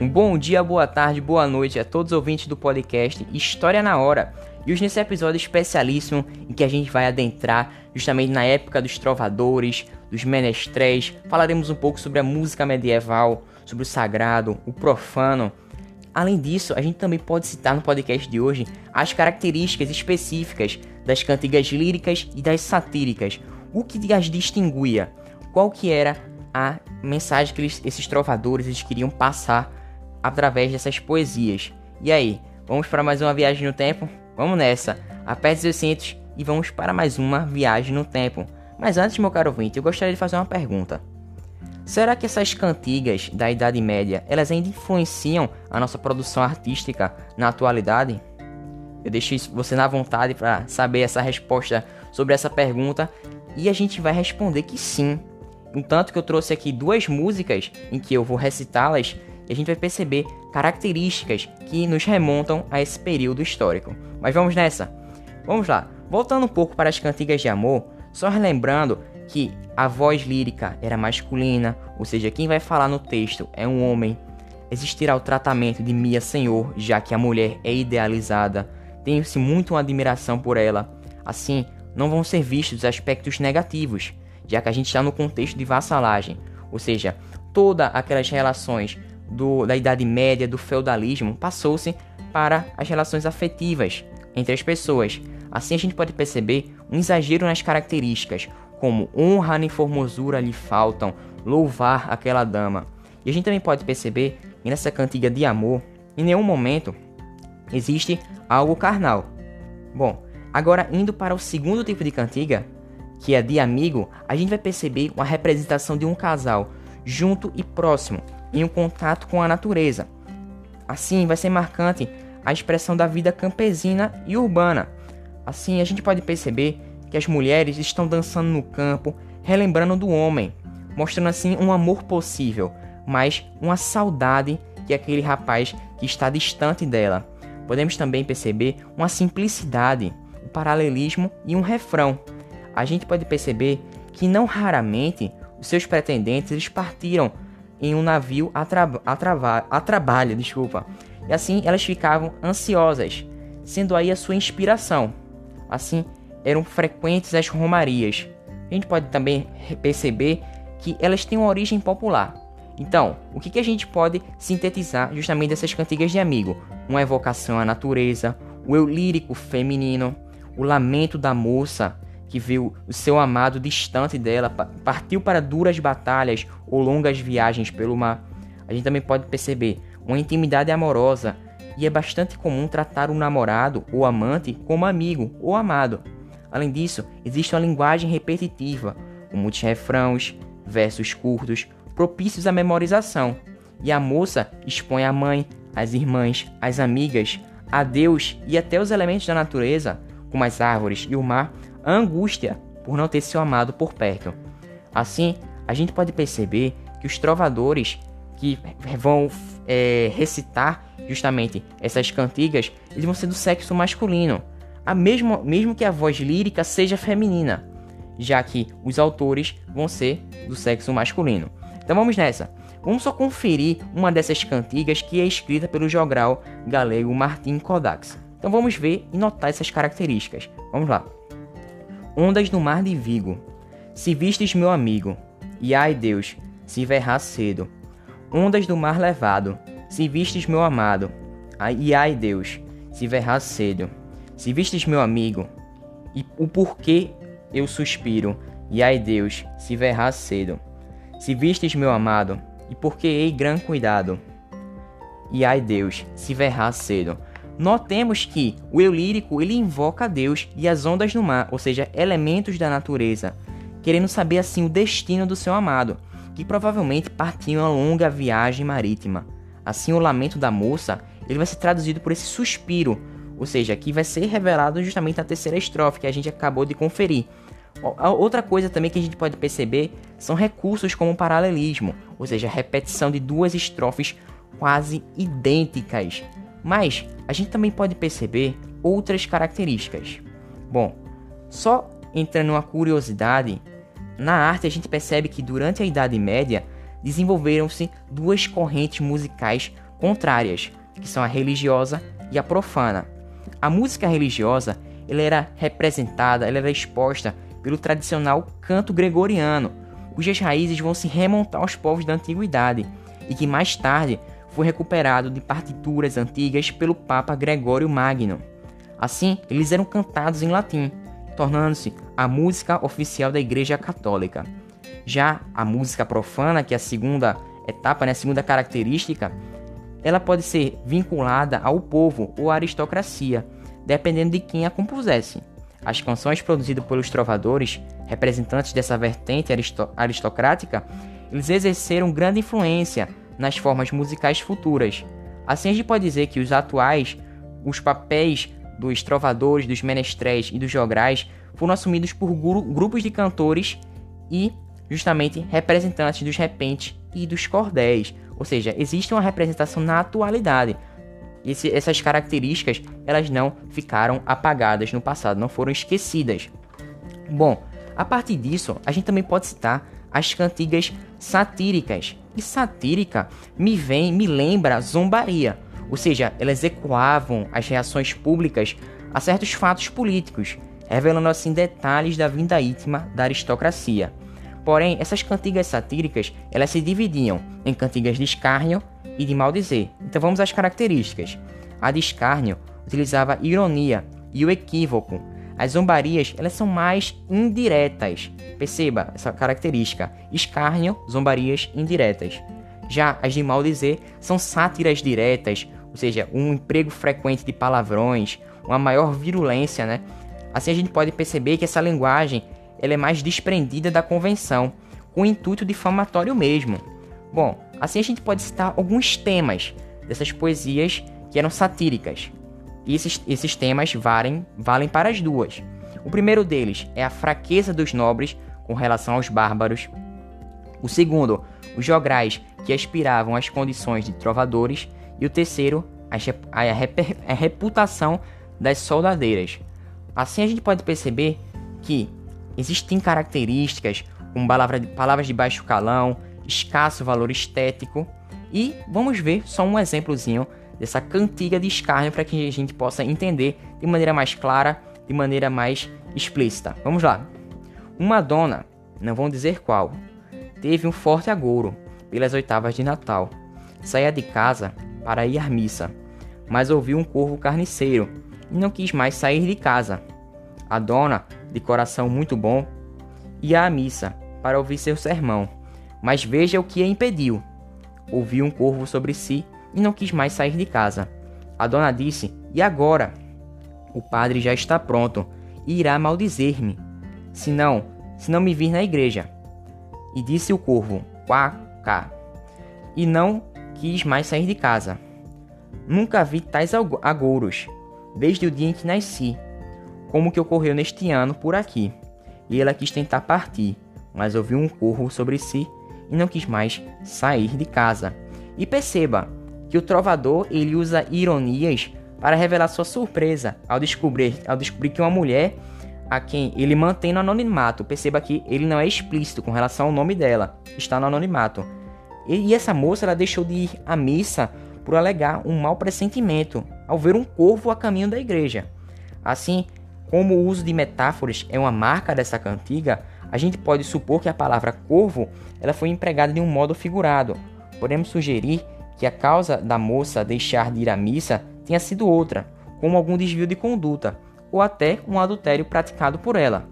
Um bom dia, boa tarde, boa noite a todos os ouvintes do podcast História na Hora. E hoje nesse episódio especialíssimo em que a gente vai adentrar justamente na época dos trovadores, dos menestréis, falaremos um pouco sobre a música medieval, sobre o sagrado, o profano. Além disso, a gente também pode citar no podcast de hoje as características específicas das cantigas líricas e das satíricas, o que as distinguia, qual que era a mensagem que eles, esses trovadores eles queriam passar através dessas poesias. E aí, vamos para mais uma viagem no tempo? Vamos nessa! Aperte seus cintos e vamos para mais uma viagem no tempo. Mas antes, meu caro ouvinte, eu gostaria de fazer uma pergunta. Será que essas cantigas da Idade Média, elas ainda influenciam a nossa produção artística na atualidade? Eu deixo você na vontade para saber essa resposta sobre essa pergunta e a gente vai responder que sim. Entanto que eu trouxe aqui duas músicas em que eu vou recitá-las e a gente vai perceber características que nos remontam a esse período histórico. Mas vamos nessa. Vamos lá. Voltando um pouco para as cantigas de amor, só relembrando que a voz lírica era masculina, ou seja, quem vai falar no texto é um homem. Existirá o tratamento de Mia Senhor, já que a mulher é idealizada. Tem-se muito uma admiração por ela. Assim, não vão ser vistos aspectos negativos, já que a gente está no contexto de vassalagem, ou seja, todas aquelas relações do, da Idade Média, do feudalismo, passou-se para as relações afetivas entre as pessoas. Assim a gente pode perceber um exagero nas características, como honra e formosura lhe faltam, louvar aquela dama. E a gente também pode perceber que nessa cantiga de amor, em nenhum momento existe algo carnal. Bom, agora indo para o segundo tipo de cantiga, que é de amigo, a gente vai perceber uma representação de um casal junto e próximo, em um contato com a natureza. Assim, vai ser marcante a expressão da vida campesina e urbana. Assim, a gente pode perceber que as mulheres estão dançando no campo, relembrando do homem, mostrando assim um amor possível, mas uma saudade que aquele rapaz que está distante dela. Podemos também perceber uma simplicidade, um paralelismo e um refrão. A gente pode perceber que não raramente os seus pretendentes eles partiram em um navio a, tra a, a trabalho, desculpa. E assim elas ficavam ansiosas, sendo aí a sua inspiração. Assim, eram frequentes as romarias. A gente pode também perceber que elas têm uma origem popular. Então, o que, que a gente pode sintetizar justamente dessas cantigas de amigo? Uma evocação à natureza, o eu lírico feminino, o lamento da moça que viu o seu amado distante dela, partiu para duras batalhas ou longas viagens pelo mar. A gente também pode perceber uma intimidade amorosa e é bastante comum tratar o namorado ou amante como amigo ou amado. Além disso, existe uma linguagem repetitiva, com muitos refrãos, versos curtos, propícios à memorização, e a moça expõe a mãe, as irmãs, as amigas, a Deus e até os elementos da natureza, como as árvores e o mar, a angústia por não ter seu amado por perto. Assim, a gente pode perceber que os trovadores que vão é, recitar justamente essas cantigas, eles vão ser do sexo masculino, a mesmo, mesmo que a voz lírica seja feminina, já que os autores vão ser do sexo masculino. Então vamos nessa. Vamos só conferir uma dessas cantigas que é escrita pelo jogral galego Martin Kodax. Então vamos ver e notar essas características. Vamos lá. Ondas no mar de Vigo. Se vistes meu amigo, e ai Deus, se verrá cedo. Ondas do mar levado. Se vistes meu amado, e ai Deus, se verrá cedo. Se vistes meu amigo, e o porquê eu suspiro, e ai Deus, se verrá cedo. Se vistes meu amado, e porque hei gran cuidado, e ai Deus, se verrá cedo. Notemos que o eu lírico ele invoca Deus e as ondas no mar, ou seja, elementos da natureza, querendo saber assim o destino do seu amado, que provavelmente partiu uma longa viagem marítima. Assim, o lamento da moça ele vai ser traduzido por esse suspiro, ou seja, que vai ser revelado justamente na terceira estrofe que a gente acabou de conferir. Outra coisa também que a gente pode perceber são recursos como o paralelismo, ou seja, a repetição de duas estrofes quase idênticas. Mas a gente também pode perceber outras características. Bom, só entrando numa curiosidade, na arte a gente percebe que durante a Idade Média desenvolveram-se duas correntes musicais contrárias, que são a religiosa e a profana. A música religiosa ela era representada, ela era exposta pelo tradicional canto gregoriano, cujas raízes vão se remontar aos povos da antiguidade e que mais tarde foi recuperado de partituras antigas pelo Papa Gregório Magno. Assim, eles eram cantados em latim, tornando-se a música oficial da Igreja Católica. Já a música profana, que é a segunda etapa, né, a segunda característica, ela pode ser vinculada ao povo ou à aristocracia, dependendo de quem a compusesse. As canções produzidas pelos trovadores, representantes dessa vertente aristocrática, eles exerceram grande influência nas formas musicais futuras. Assim a gente pode dizer que os atuais, os papéis dos trovadores, dos menestréis e dos jograis foram assumidos por grupos de cantores e justamente representantes dos repentes e dos cordéis. Ou seja, existe uma representação na atualidade. Esse, essas características elas não ficaram apagadas no passado, não foram esquecidas. Bom, a partir disso, a gente também pode citar as cantigas satíricas. E satírica me vem, me lembra zombaria, ou seja, elas ecoavam as reações públicas a certos fatos políticos, revelando assim detalhes da vinda íntima da aristocracia. Porém, essas cantigas satíricas, elas se dividiam em cantigas de escárnio e de maldizer. Então vamos às características. A de escárnio utilizava ironia e o equívoco. As zombarias, elas são mais indiretas. Perceba essa característica. Escárnio, zombarias indiretas. Já as de maldizer são sátiras diretas, ou seja, um emprego frequente de palavrões, uma maior virulência, né? Assim a gente pode perceber que essa linguagem ela é mais desprendida da convenção, com intuito difamatório mesmo. Bom, assim a gente pode citar alguns temas dessas poesias que eram satíricas. E esses, esses temas valem, valem para as duas. O primeiro deles é a fraqueza dos nobres com relação aos bárbaros. O segundo, os jograis que aspiravam às condições de trovadores. E o terceiro, a, a, reputação das soldadeiras. Assim a gente pode perceber que existem características como palavra, palavras de baixo calão, escasso valor estético. E vamos ver só um exemplozinho dessa cantiga de escárnio para que a gente possa entender de maneira mais clara, de maneira mais explícita. Vamos lá. Uma dona, não vão dizer qual, teve um forte agouro pelas oitavas de Natal. Saía de casa para ir à missa, mas ouviu um corvo carniceiro e não quis mais sair de casa. A dona, de coração muito bom, ia à missa para ouvir seu sermão, mas veja o que a impediu. Ouviu um corvo sobre si e não quis mais sair de casa. A dona disse: E agora? O padre já está pronto e irá maldizer-me, se não, se não me vir na igreja. E disse o corvo: Quá, cá. E não quis mais sair de casa. Nunca vi tais agouros, desde o dia em que nasci, como que ocorreu neste ano por aqui. E ela quis tentar partir, mas ouviu um corvo sobre si e não quis mais sair de casa. E perceba que o trovador ele usa ironias para revelar sua surpresa ao descobrir, ao descobrir que uma mulher a quem ele mantém no anonimato. Perceba que ele não é explícito com relação ao nome dela, está no anonimato. E, e essa moça ela deixou de ir à missa por alegar um mau pressentimento ao ver um corvo a caminho da igreja. Assim, como o uso de metáforas é uma marca dessa cantiga, a gente pode supor que a palavra corvo ela foi empregada de um modo figurado. Podemos sugerir que a causa da moça deixar de ir à missa tenha sido outra, como algum desvio de conduta, ou até um adultério praticado por ela.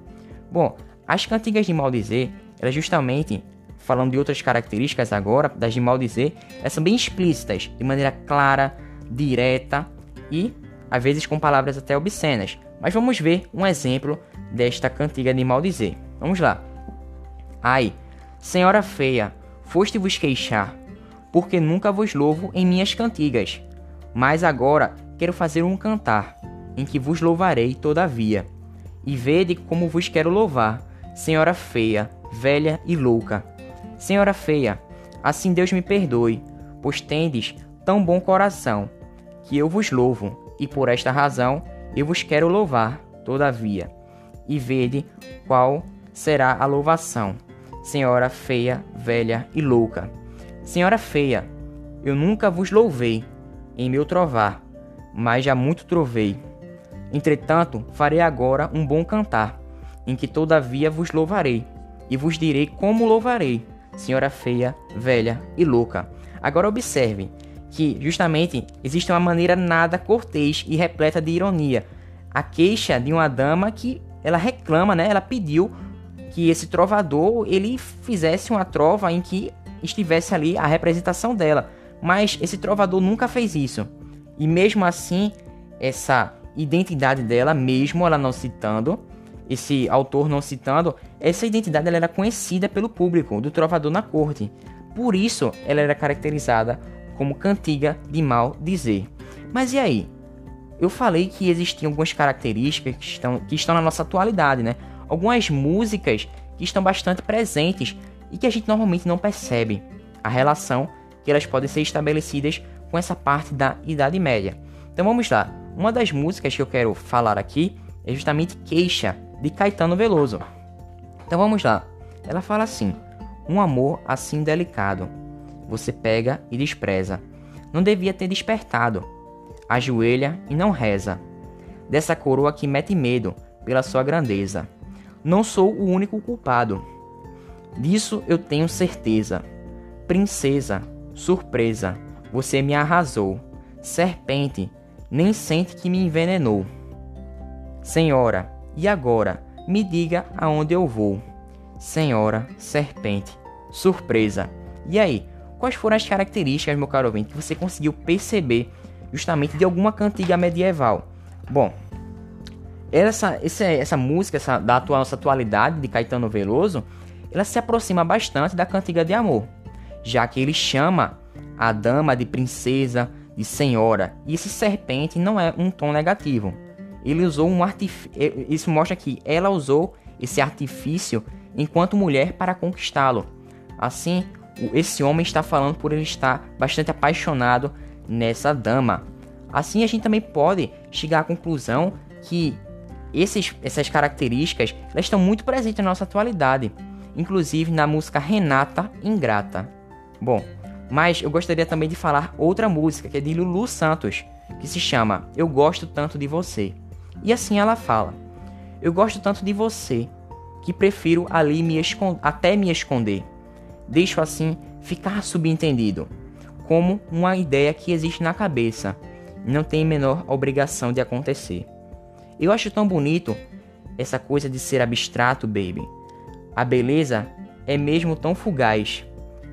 Bom, as cantigas de Maldizer, elas justamente, falando de outras características agora, das de Maldizer, elas são bem explícitas, de maneira clara, direta e, às vezes, com palavras até obscenas. Mas vamos ver um exemplo desta cantiga de Maldizer. Vamos lá. Ai, senhora feia, foste vos queixar, porque nunca vos louvo em minhas cantigas. Mas agora quero fazer um cantar, em que vos louvarei todavia. E vede como vos quero louvar, senhora feia, velha e louca. Senhora feia, assim Deus me perdoe, pois tendes tão bom coração, que eu vos louvo, e por esta razão eu vos quero louvar, todavia. E vede qual será a louvação, senhora feia, velha e louca. Senhora feia, eu nunca vos louvei em meu trovar, mas já muito trovei. Entretanto, farei agora um bom cantar, em que todavia vos louvarei, e vos direi como louvarei, senhora feia, velha e louca. Agora observe que justamente existe uma maneira nada cortês e repleta de ironia. A queixa de uma dama que ela reclama, né? Ela pediu que esse trovador ele fizesse uma trova em que estivesse ali a representação dela. Mas esse trovador nunca fez isso. E mesmo assim, essa identidade dela, mesmo ela não citando, esse autor não citando, essa identidade ela era conhecida pelo público do trovador na corte. Por isso, ela era caracterizada como cantiga de mal dizer. Mas e aí? Eu falei que existiam algumas características que estão, que estão na nossa atualidade, né? Algumas músicas que estão bastante presentes e que a gente normalmente não percebe a relação que elas podem ser estabelecidas com essa parte da Idade Média. Então vamos lá. Uma das músicas que eu quero falar aqui é justamente Queixa, de Caetano Veloso. Então vamos lá. Ela fala assim: Um amor assim delicado, você pega e despreza. Não devia ter despertado. Ajoelha e não reza. Dessa coroa que mete medo pela sua grandeza. Não sou o único culpado. Disso eu tenho certeza. Princesa, surpresa, você me arrasou. Serpente, nem sente que me envenenou. Senhora, e agora? Me diga aonde eu vou. Senhora, serpente, surpresa. E aí, quais foram as características, meu caro ouvinte, que você conseguiu perceber justamente de alguma cantiga medieval? Bom, essa, essa, essa música essa, da atual, nossa atualidade de Caetano Veloso, ela se aproxima bastante da cantiga de amor, já que ele chama a dama de princesa, de senhora, e esse serpente não é um tom negativo. Ele usou um artifício, isso mostra que ela usou esse artifício enquanto mulher para conquistá-lo. Assim, esse homem está falando por ele estar bastante apaixonado nessa dama. Assim, a gente também pode chegar à conclusão que esses, essas características elas estão muito presentes na nossa atualidade, inclusive na música Renata Ingrata. Bom, mas eu gostaria também de falar outra música que é de Lulu Santos, que se chama Eu Gosto Tanto de Você. E assim ela fala: Eu gosto tanto de você que prefiro ali me até me esconder. Deixo assim ficar subentendido, como uma ideia que existe na cabeça e não tem menor obrigação de acontecer. Eu acho tão bonito essa coisa de ser abstrato, baby. A beleza é mesmo tão fugaz.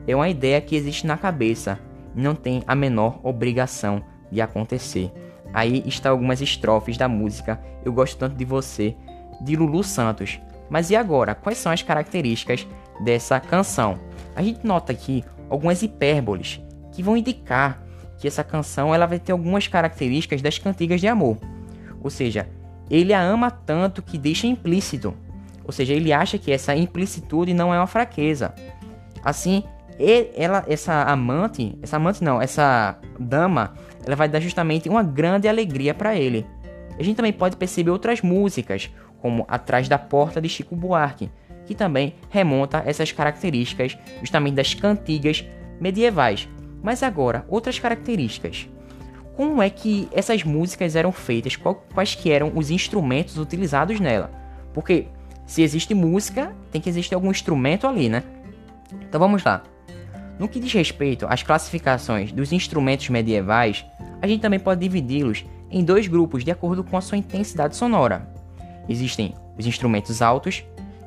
É uma ideia que existe na cabeça e não tem a menor obrigação de acontecer. Aí está algumas estrofes da música Eu Gosto Tanto de Você, de Lulu Santos. Mas e agora? Quais são as características dessa canção? A gente nota aqui algumas hipérboles que vão indicar que essa canção ela vai ter algumas características das cantigas de amor. Ou seja, ele a ama tanto que deixa implícito. Ou seja, ele acha que essa implicitude não é uma fraqueza. Assim, ela, essa amante, essa amante não, essa dama, ela vai dar justamente uma grande alegria para ele. A gente também pode perceber outras músicas, como Atrás da Porta de Chico Buarque, que também remonta essas características justamente das cantigas medievais. Mas agora, outras características. Como é que essas músicas eram feitas? Quais que eram os instrumentos utilizados nela? Porque se existe música, tem que existir algum instrumento ali, né? Então vamos lá. No que diz respeito às classificações dos instrumentos medievais, a gente também pode dividi-los em dois grupos de acordo com a sua intensidade sonora. Existem os instrumentos altos,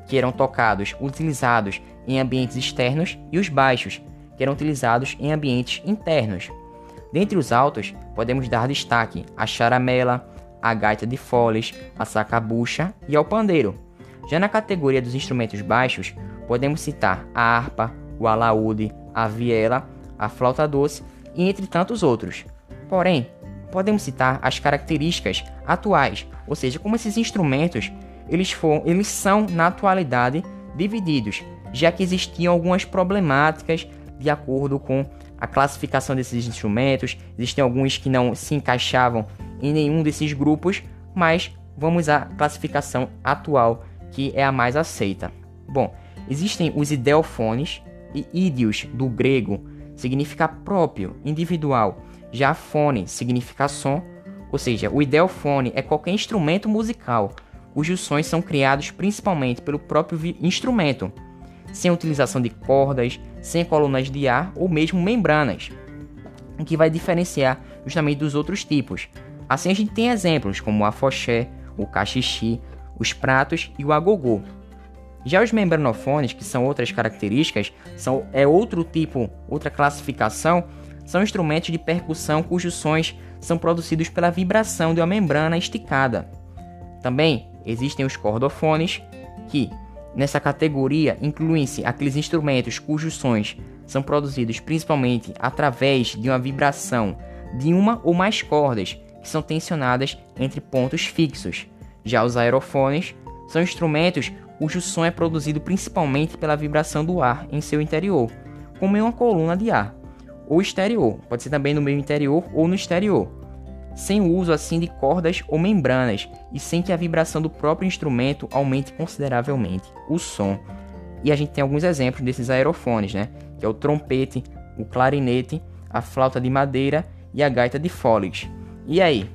que eram tocados, utilizados em ambientes externos, e os baixos, que eram utilizados em ambientes internos. Dentre os altos, podemos dar destaque à charamela, à gaita de foles, à sacabucha e ao pandeiro. Já na categoria dos instrumentos baixos, podemos citar a harpa, o alaúde, a viela, a flauta doce e entre tantos outros. Porém, podemos citar as características atuais, ou seja, como esses instrumentos eles, for, eles são na atualidade divididos, já que existiam algumas problemáticas de acordo com a classificação desses instrumentos. Existem alguns que não se encaixavam em nenhum desses grupos, mas vamos à classificação atual, que é a mais aceita. Bom, existem os idelfones, e ídios do grego significa próprio, individual. Já fone significa som, ou seja, o ideofone é qualquer instrumento musical cujos sons são criados principalmente pelo próprio instrumento, sem utilização de cordas, sem colunas de ar ou mesmo membranas, o que vai diferenciar justamente dos outros tipos. Assim a gente tem exemplos como o afoxé, o cachixi, os pratos e o agogô. Já os membranofones, que são outras características, são, é outro tipo, outra classificação, são instrumentos de percussão cujos sons são produzidos pela vibração de uma membrana esticada. Também existem os cordofones, que nessa categoria incluem-se aqueles instrumentos cujos sons são produzidos principalmente através de uma vibração de uma ou mais cordas que são tensionadas entre pontos fixos. Já os aerofones são instrumentos cujo som é produzido principalmente pela vibração do ar em seu interior, como em uma coluna de ar, ou exterior, pode ser também no meio interior ou no exterior, sem o uso assim de cordas ou membranas e sem que a vibração do próprio instrumento aumente consideravelmente o som. E a gente tem alguns exemplos desses aerofones, né? Que é o trompete, o clarinete, a flauta de madeira e a gaita de foles. E aí,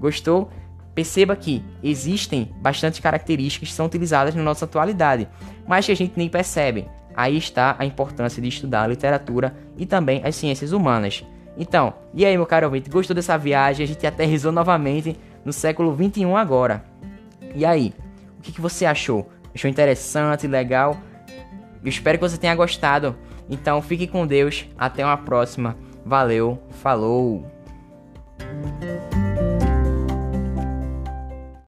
gostou? Perceba que existem bastantes características que são utilizadas na nossa atualidade, mas que a gente nem percebe. Aí está a importância de estudar a literatura e também as ciências humanas. Então, e aí, meu caro ouvinte, gostou dessa viagem? A gente aterrizou novamente no século 21 agora. E aí, o que, que você achou? Achou interessante, legal? Eu espero que você tenha gostado. Então, fique com Deus. Até uma próxima. Valeu, falou!